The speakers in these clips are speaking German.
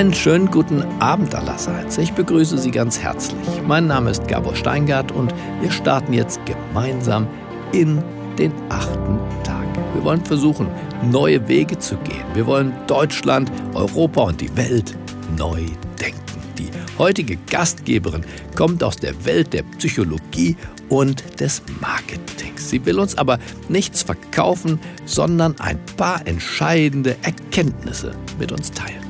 Einen schönen guten Abend allerseits. Ich begrüße Sie ganz herzlich. Mein Name ist Gabor Steingart und wir starten jetzt gemeinsam in den achten Tag. Wir wollen versuchen, neue Wege zu gehen. Wir wollen Deutschland, Europa und die Welt neu denken. Die heutige Gastgeberin kommt aus der Welt der Psychologie und des Marketings. Sie will uns aber nichts verkaufen, sondern ein paar entscheidende Erkenntnisse mit uns teilen.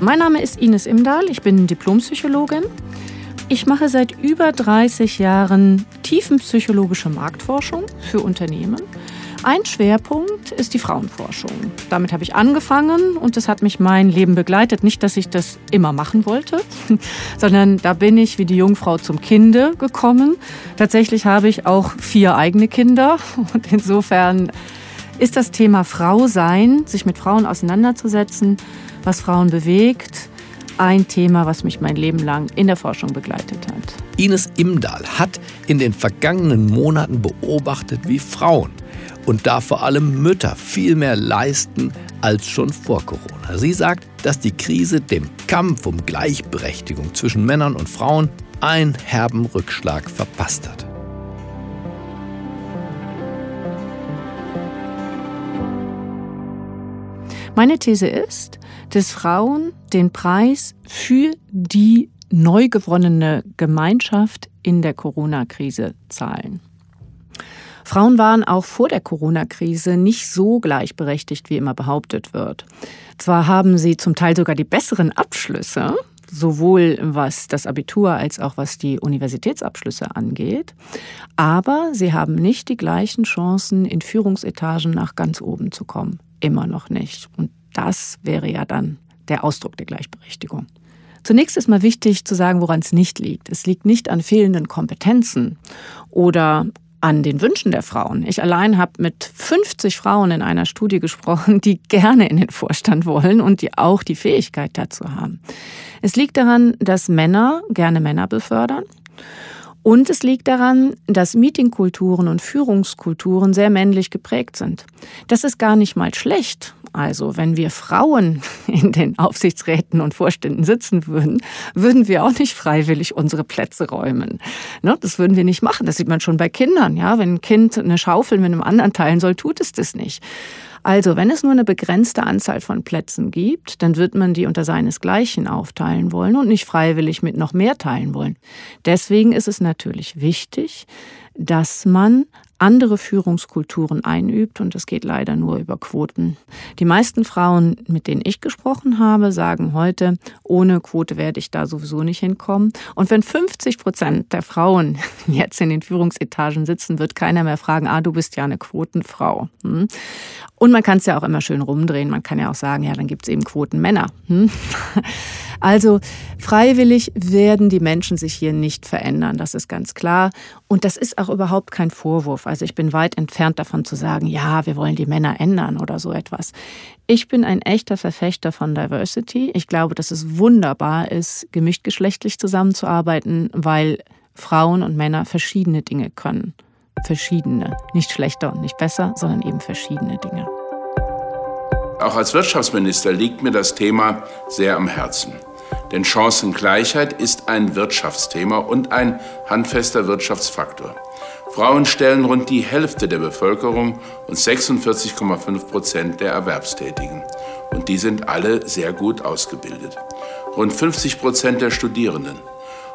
Mein Name ist Ines Imdahl, ich bin Diplompsychologin. Ich mache seit über 30 Jahren tiefenpsychologische Marktforschung für Unternehmen ein Schwerpunkt ist die Frauenforschung. Damit habe ich angefangen und das hat mich mein Leben begleitet. Nicht, dass ich das immer machen wollte, sondern da bin ich wie die Jungfrau zum Kinde gekommen. Tatsächlich habe ich auch vier eigene Kinder und insofern ist das Thema Frau sein, sich mit Frauen auseinanderzusetzen, was Frauen bewegt, ein Thema, was mich mein Leben lang in der Forschung begleitet hat. Ines Imdahl hat in den vergangenen Monaten beobachtet, wie Frauen und da vor allem Mütter viel mehr leisten als schon vor Corona. Sie sagt, dass die Krise dem Kampf um Gleichberechtigung zwischen Männern und Frauen einen herben Rückschlag verpasst hat. Meine These ist, dass Frauen den Preis für die neu gewonnene Gemeinschaft in der Corona-Krise zahlen. Frauen waren auch vor der Corona-Krise nicht so gleichberechtigt, wie immer behauptet wird. Zwar haben sie zum Teil sogar die besseren Abschlüsse, sowohl was das Abitur als auch was die Universitätsabschlüsse angeht, aber sie haben nicht die gleichen Chancen, in Führungsetagen nach ganz oben zu kommen. Immer noch nicht. Und das wäre ja dann der Ausdruck der Gleichberechtigung. Zunächst ist mal wichtig zu sagen, woran es nicht liegt. Es liegt nicht an fehlenden Kompetenzen oder an den Wünschen der Frauen. Ich allein habe mit 50 Frauen in einer Studie gesprochen, die gerne in den Vorstand wollen und die auch die Fähigkeit dazu haben. Es liegt daran, dass Männer gerne Männer befördern. Und es liegt daran, dass Meetingkulturen und Führungskulturen sehr männlich geprägt sind. Das ist gar nicht mal schlecht. Also wenn wir Frauen in den Aufsichtsräten und Vorständen sitzen würden, würden wir auch nicht freiwillig unsere Plätze räumen. Ne, das würden wir nicht machen. Das sieht man schon bei Kindern. Wenn ein Kind eine Schaufel mit einem anderen teilen soll, tut es das nicht. Also, wenn es nur eine begrenzte Anzahl von Plätzen gibt, dann wird man die unter seinesgleichen aufteilen wollen und nicht freiwillig mit noch mehr teilen wollen. Deswegen ist es natürlich wichtig, dass man andere Führungskulturen einübt und das geht leider nur über Quoten. Die meisten Frauen, mit denen ich gesprochen habe, sagen heute, ohne Quote werde ich da sowieso nicht hinkommen. Und wenn 50 Prozent der Frauen jetzt in den Führungsetagen sitzen, wird keiner mehr fragen, ah, du bist ja eine Quotenfrau. Hm? Und man kann es ja auch immer schön rumdrehen. Man kann ja auch sagen, ja, dann gibt es eben Quotenmänner. Also freiwillig werden die Menschen sich hier nicht verändern, das ist ganz klar. Und das ist auch überhaupt kein Vorwurf. Also ich bin weit entfernt davon zu sagen, ja, wir wollen die Männer ändern oder so etwas. Ich bin ein echter Verfechter von Diversity. Ich glaube, dass es wunderbar ist, gemischt geschlechtlich zusammenzuarbeiten, weil Frauen und Männer verschiedene Dinge können. Verschiedene. Nicht schlechter und nicht besser, sondern eben verschiedene Dinge. Auch als Wirtschaftsminister liegt mir das Thema sehr am Herzen. Denn Chancengleichheit ist ein Wirtschaftsthema und ein handfester Wirtschaftsfaktor. Frauen stellen rund die Hälfte der Bevölkerung und 46,5 Prozent der Erwerbstätigen. Und die sind alle sehr gut ausgebildet. Rund 50 Prozent der Studierenden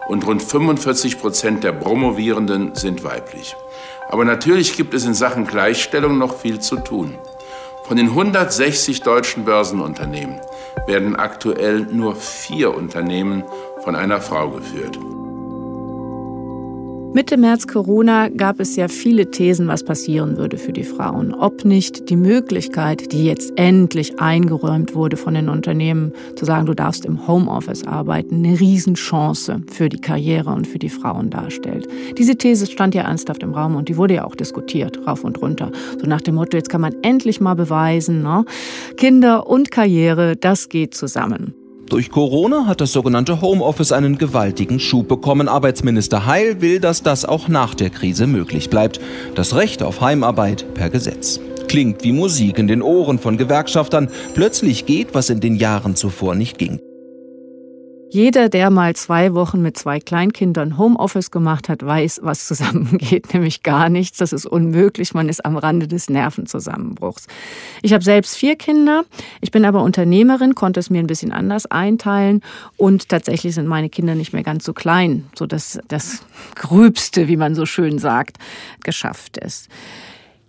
und rund 45 Prozent der Promovierenden sind weiblich. Aber natürlich gibt es in Sachen Gleichstellung noch viel zu tun. Von den 160 deutschen Börsenunternehmen werden aktuell nur vier Unternehmen von einer Frau geführt. Mitte März Corona gab es ja viele Thesen, was passieren würde für die Frauen. Ob nicht die Möglichkeit, die jetzt endlich eingeräumt wurde von den Unternehmen, zu sagen, du darfst im Homeoffice arbeiten, eine Riesenchance für die Karriere und für die Frauen darstellt. Diese These stand ja ernsthaft im Raum und die wurde ja auch diskutiert, rauf und runter. So nach dem Motto, jetzt kann man endlich mal beweisen, ne? Kinder und Karriere, das geht zusammen. Durch Corona hat das sogenannte Homeoffice einen gewaltigen Schub bekommen. Arbeitsminister Heil will, dass das auch nach der Krise möglich bleibt. Das Recht auf Heimarbeit per Gesetz. Klingt wie Musik in den Ohren von Gewerkschaftern. Plötzlich geht, was in den Jahren zuvor nicht ging. Jeder, der mal zwei Wochen mit zwei Kleinkindern Homeoffice gemacht hat, weiß, was zusammengeht, nämlich gar nichts. Das ist unmöglich. Man ist am Rande des Nervenzusammenbruchs. Ich habe selbst vier Kinder. Ich bin aber Unternehmerin, konnte es mir ein bisschen anders einteilen und tatsächlich sind meine Kinder nicht mehr ganz so klein, so dass das Gröbste, wie man so schön sagt, geschafft ist.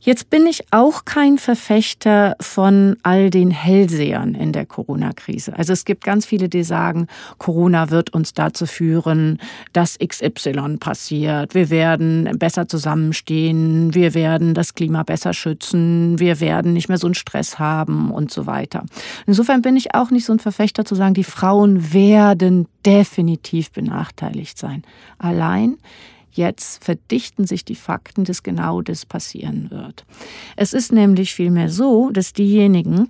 Jetzt bin ich auch kein Verfechter von all den Hellsehern in der Corona-Krise. Also es gibt ganz viele, die sagen, Corona wird uns dazu führen, dass XY passiert. Wir werden besser zusammenstehen, wir werden das Klima besser schützen, wir werden nicht mehr so einen Stress haben und so weiter. Insofern bin ich auch nicht so ein Verfechter zu sagen, die Frauen werden definitiv benachteiligt sein. Allein Jetzt verdichten sich die Fakten, dass genau das passieren wird. Es ist nämlich vielmehr so, dass diejenigen,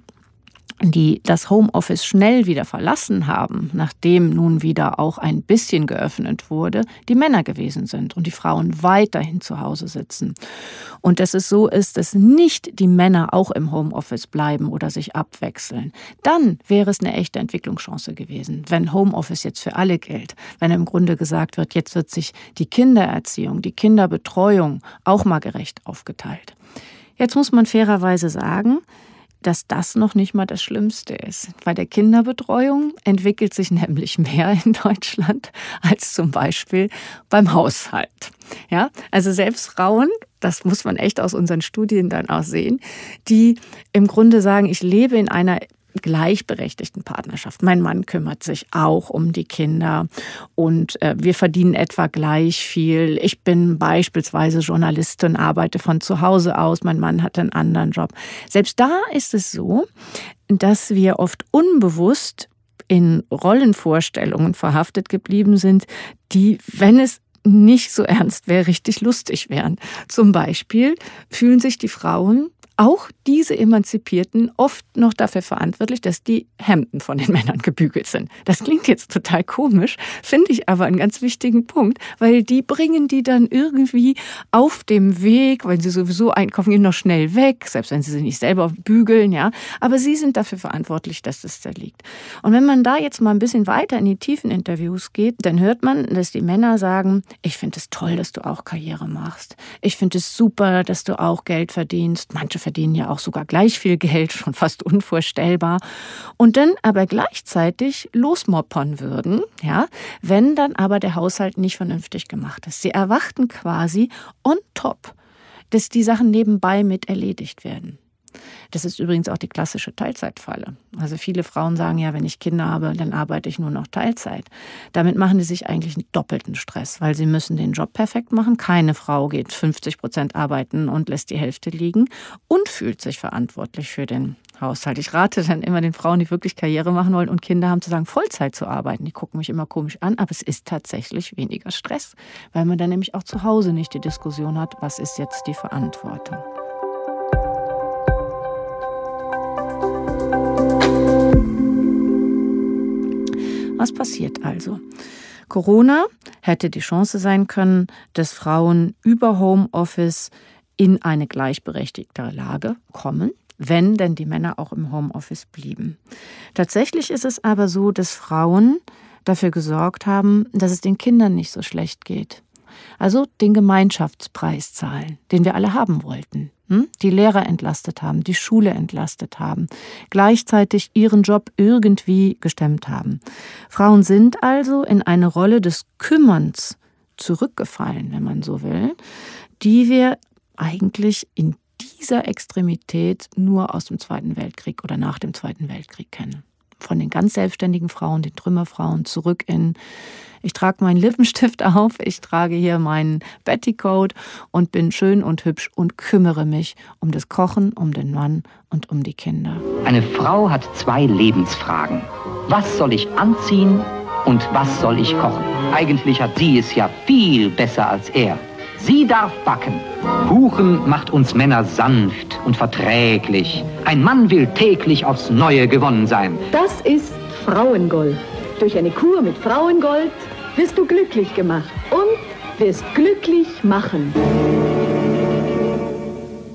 die das Homeoffice schnell wieder verlassen haben, nachdem nun wieder auch ein bisschen geöffnet wurde, die Männer gewesen sind und die Frauen weiterhin zu Hause sitzen. Und dass es so ist, dass nicht die Männer auch im Homeoffice bleiben oder sich abwechseln, dann wäre es eine echte Entwicklungschance gewesen, wenn Homeoffice jetzt für alle gilt, wenn im Grunde gesagt wird, jetzt wird sich die Kindererziehung, die Kinderbetreuung auch mal gerecht aufgeteilt. Jetzt muss man fairerweise sagen, dass das noch nicht mal das Schlimmste ist. Bei der Kinderbetreuung entwickelt sich nämlich mehr in Deutschland als zum Beispiel beim Haushalt. Ja, also selbst Frauen, das muss man echt aus unseren Studien dann auch sehen, die im Grunde sagen, ich lebe in einer gleichberechtigten Partnerschaft. Mein Mann kümmert sich auch um die Kinder und äh, wir verdienen etwa gleich viel. Ich bin beispielsweise Journalistin, arbeite von zu Hause aus. Mein Mann hat einen anderen Job. Selbst da ist es so, dass wir oft unbewusst in Rollenvorstellungen verhaftet geblieben sind, die, wenn es nicht so ernst wäre, richtig lustig wären. Zum Beispiel fühlen sich die Frauen auch diese Emanzipierten oft noch dafür verantwortlich, dass die Hemden von den Männern gebügelt sind. Das klingt jetzt total komisch, finde ich aber einen ganz wichtigen Punkt, weil die bringen die dann irgendwie auf dem Weg, weil sie sowieso einkaufen gehen, noch schnell weg, selbst wenn sie sie nicht selber bügeln, ja. Aber sie sind dafür verantwortlich, dass das da liegt. Und wenn man da jetzt mal ein bisschen weiter in die tiefen Interviews geht, dann hört man, dass die Männer sagen, ich finde es toll, dass du auch Karriere machst. Ich finde es super, dass du auch Geld verdienst. Manche verdienen ja auch sogar gleich viel Geld, schon fast unvorstellbar. Und dann aber gleichzeitig losmoppern würden, ja, wenn dann aber der Haushalt nicht vernünftig gemacht ist. Sie erwarten quasi on top, dass die Sachen nebenbei mit erledigt werden. Das ist übrigens auch die klassische Teilzeitfalle. Also viele Frauen sagen ja, wenn ich Kinder habe, dann arbeite ich nur noch Teilzeit. Damit machen sie sich eigentlich einen doppelten Stress, weil sie müssen den Job perfekt machen. Keine Frau geht 50 Prozent arbeiten und lässt die Hälfte liegen und fühlt sich verantwortlich für den Haushalt. Ich rate dann immer den Frauen, die wirklich Karriere machen wollen und Kinder haben, zu sagen, Vollzeit zu arbeiten. Die gucken mich immer komisch an, aber es ist tatsächlich weniger Stress, weil man dann nämlich auch zu Hause nicht die Diskussion hat, was ist jetzt die Verantwortung. Was passiert also? Corona hätte die Chance sein können, dass Frauen über Homeoffice in eine gleichberechtigte Lage kommen, wenn denn die Männer auch im Homeoffice blieben. Tatsächlich ist es aber so, dass Frauen dafür gesorgt haben, dass es den Kindern nicht so schlecht geht. Also den Gemeinschaftspreis zahlen, den wir alle haben wollten. Hm? Die Lehrer entlastet haben, die Schule entlastet haben, gleichzeitig ihren Job irgendwie gestemmt haben. Frauen sind also in eine Rolle des Kümmerns zurückgefallen, wenn man so will, die wir eigentlich in dieser Extremität nur aus dem Zweiten Weltkrieg oder nach dem Zweiten Weltkrieg kennen von den ganz selbstständigen Frauen, den Trümmerfrauen, zurück in, ich trage meinen Lippenstift auf, ich trage hier meinen Bettycoat und bin schön und hübsch und kümmere mich um das Kochen, um den Mann und um die Kinder. Eine Frau hat zwei Lebensfragen. Was soll ich anziehen und was soll ich kochen? Eigentlich hat sie es ja viel besser als er. Sie darf backen. Kuchen macht uns Männer sanft und verträglich. Ein Mann will täglich aufs Neue gewonnen sein. Das ist Frauengold. Durch eine Kur mit Frauengold wirst du glücklich gemacht und wirst glücklich machen.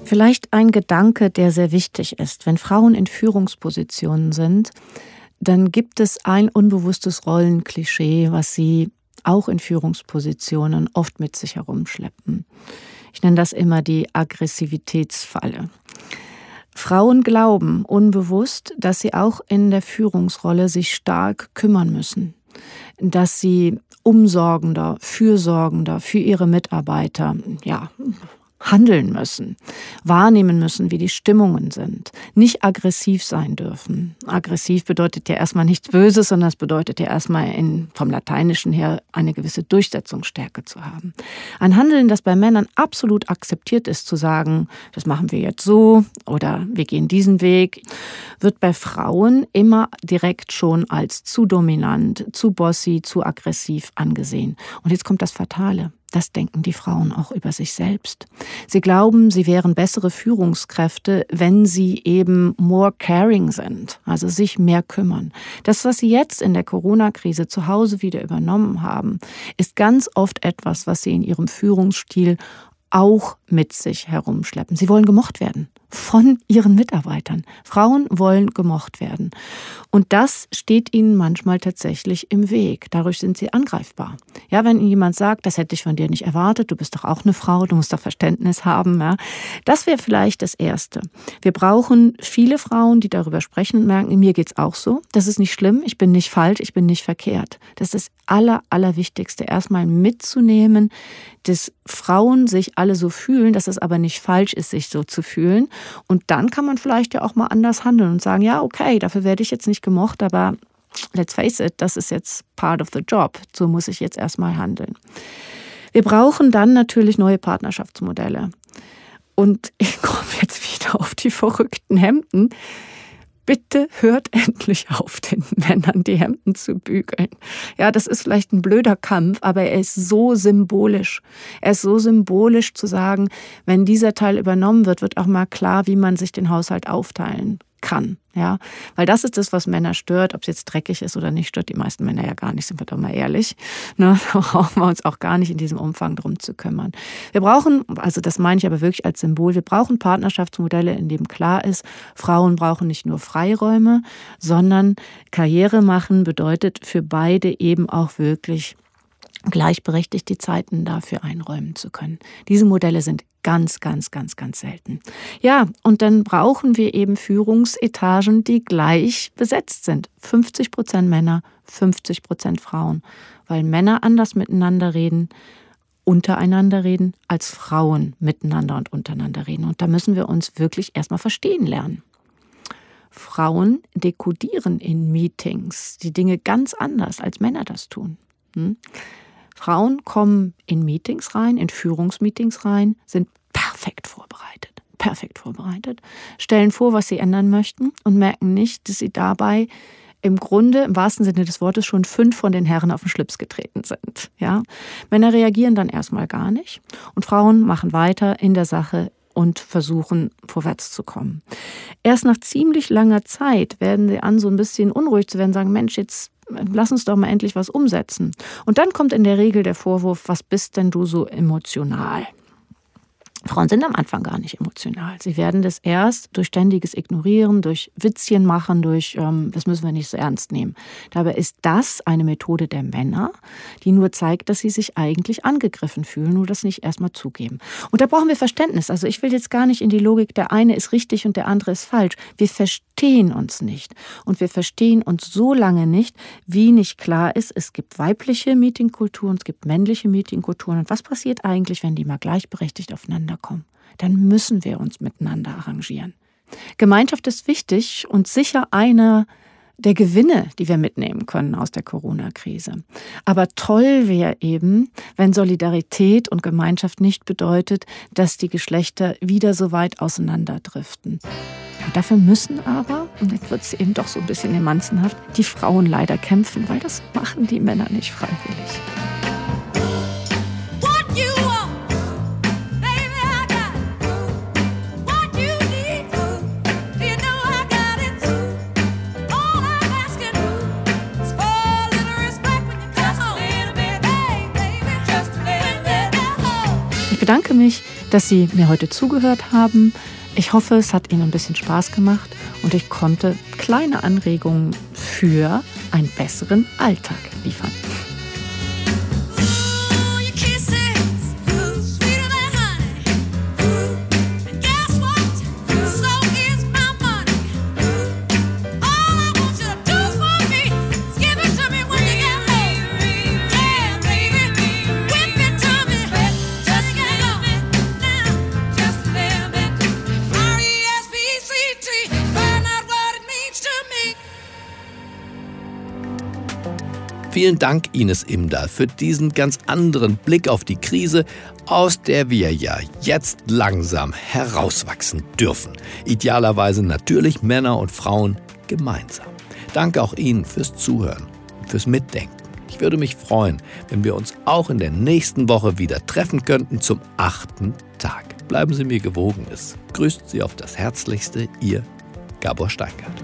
Vielleicht ein Gedanke, der sehr wichtig ist. Wenn Frauen in Führungspositionen sind, dann gibt es ein unbewusstes Rollenklischee, was sie auch in Führungspositionen oft mit sich herumschleppen. Ich nenne das immer die Aggressivitätsfalle. Frauen glauben unbewusst, dass sie auch in der Führungsrolle sich stark kümmern müssen, dass sie umsorgender, fürsorgender für ihre Mitarbeiter, ja, handeln müssen, wahrnehmen müssen, wie die Stimmungen sind, nicht aggressiv sein dürfen. Aggressiv bedeutet ja erstmal nichts Böses, sondern es bedeutet ja erstmal in, vom Lateinischen her eine gewisse Durchsetzungsstärke zu haben. Ein Handeln, das bei Männern absolut akzeptiert ist, zu sagen, das machen wir jetzt so oder wir gehen diesen Weg, wird bei Frauen immer direkt schon als zu dominant, zu bossy, zu aggressiv angesehen. Und jetzt kommt das Fatale. Das denken die Frauen auch über sich selbst. Sie glauben, sie wären bessere Führungskräfte, wenn sie eben more caring sind, also sich mehr kümmern. Das, was sie jetzt in der Corona-Krise zu Hause wieder übernommen haben, ist ganz oft etwas, was sie in ihrem Führungsstil auch mit sich herumschleppen. Sie wollen gemocht werden von ihren Mitarbeitern. Frauen wollen gemocht werden. Und das steht ihnen manchmal tatsächlich im Weg. Dadurch sind sie angreifbar. Ja, wenn ihnen jemand sagt, das hätte ich von dir nicht erwartet, du bist doch auch eine Frau, du musst doch Verständnis haben. Ja, das wäre vielleicht das Erste. Wir brauchen viele Frauen, die darüber sprechen und merken, mir geht's auch so. Das ist nicht schlimm, ich bin nicht falsch, ich bin nicht verkehrt. Das ist das Aller, Allerwichtigste, erstmal mitzunehmen, dass Frauen sich alle so fühlen, dass es aber nicht falsch ist, sich so zu fühlen. Und dann kann man vielleicht ja auch mal anders handeln und sagen, ja, okay, dafür werde ich jetzt nicht gemocht, aber let's face it, das ist jetzt part of the job. So muss ich jetzt erstmal handeln. Wir brauchen dann natürlich neue Partnerschaftsmodelle. Und ich komme jetzt wieder auf die verrückten Hemden bitte hört endlich auf, den Männern die Hemden zu bügeln. Ja, das ist vielleicht ein blöder Kampf, aber er ist so symbolisch. Er ist so symbolisch zu sagen, wenn dieser Teil übernommen wird, wird auch mal klar, wie man sich den Haushalt aufteilen kann. Ja, weil das ist das, was Männer stört. Ob es jetzt dreckig ist oder nicht, stört die meisten Männer ja gar nicht, sind wir doch mal ehrlich. Ne? Da brauchen wir uns auch gar nicht in diesem Umfang drum zu kümmern. Wir brauchen, also das meine ich aber wirklich als Symbol, wir brauchen Partnerschaftsmodelle, in dem klar ist, Frauen brauchen nicht nur Freiräume, sondern Karriere machen bedeutet für beide eben auch wirklich gleichberechtigt die Zeiten dafür einräumen zu können. Diese Modelle sind ganz, ganz, ganz, ganz selten. Ja, und dann brauchen wir eben Führungsetagen, die gleich besetzt sind. 50 Prozent Männer, 50 Prozent Frauen, weil Männer anders miteinander reden, untereinander reden, als Frauen miteinander und untereinander reden. Und da müssen wir uns wirklich erstmal verstehen lernen. Frauen dekodieren in Meetings die Dinge ganz anders, als Männer das tun. Hm? Frauen kommen in Meetings rein, in Führungsmeetings rein, sind perfekt vorbereitet, perfekt vorbereitet, stellen vor, was sie ändern möchten und merken nicht, dass sie dabei im Grunde im wahrsten Sinne des Wortes schon fünf von den Herren auf den Schlips getreten sind. Ja? Männer reagieren dann erstmal gar nicht und Frauen machen weiter in der Sache und versuchen vorwärts zu kommen. Erst nach ziemlich langer Zeit werden sie an, so ein bisschen unruhig zu werden, sagen, Mensch, jetzt lass uns doch mal endlich was umsetzen. Und dann kommt in der Regel der Vorwurf, was bist denn du so emotional? Frauen sind am Anfang gar nicht emotional. Sie werden das erst durch ständiges Ignorieren, durch Witzchen machen, durch, ähm, das müssen wir nicht so ernst nehmen. Dabei ist das eine Methode der Männer, die nur zeigt, dass sie sich eigentlich angegriffen fühlen, nur das nicht erstmal zugeben. Und da brauchen wir Verständnis. Also ich will jetzt gar nicht in die Logik, der eine ist richtig und der andere ist falsch. Wir verstehen uns nicht. Und wir verstehen uns so lange nicht, wie nicht klar ist, es gibt weibliche Meetingkulturen, es gibt männliche Meetingkulturen. Und was passiert eigentlich, wenn die mal gleichberechtigt aufeinander miteinander kommen, dann müssen wir uns miteinander arrangieren. Gemeinschaft ist wichtig und sicher einer der Gewinne, die wir mitnehmen können aus der Corona-Krise. Aber toll wäre eben, wenn Solidarität und Gemeinschaft nicht bedeutet, dass die Geschlechter wieder so weit auseinanderdriften. Dafür müssen aber, und jetzt wird es eben doch so ein bisschen emanzenhaft, die Frauen leider kämpfen, weil das machen die Männer nicht freiwillig. Bedanke mich, dass Sie mir heute zugehört haben. Ich hoffe, es hat Ihnen ein bisschen Spaß gemacht und ich konnte kleine Anregungen für einen besseren Alltag liefern. Vielen Dank, Ines Imdahl, für diesen ganz anderen Blick auf die Krise, aus der wir ja jetzt langsam herauswachsen dürfen. Idealerweise natürlich Männer und Frauen gemeinsam. Danke auch Ihnen fürs Zuhören und fürs Mitdenken. Ich würde mich freuen, wenn wir uns auch in der nächsten Woche wieder treffen könnten zum achten Tag. Bleiben Sie mir gewogen. Es grüßt Sie auf das Herzlichste, Ihr Gabor Steingart.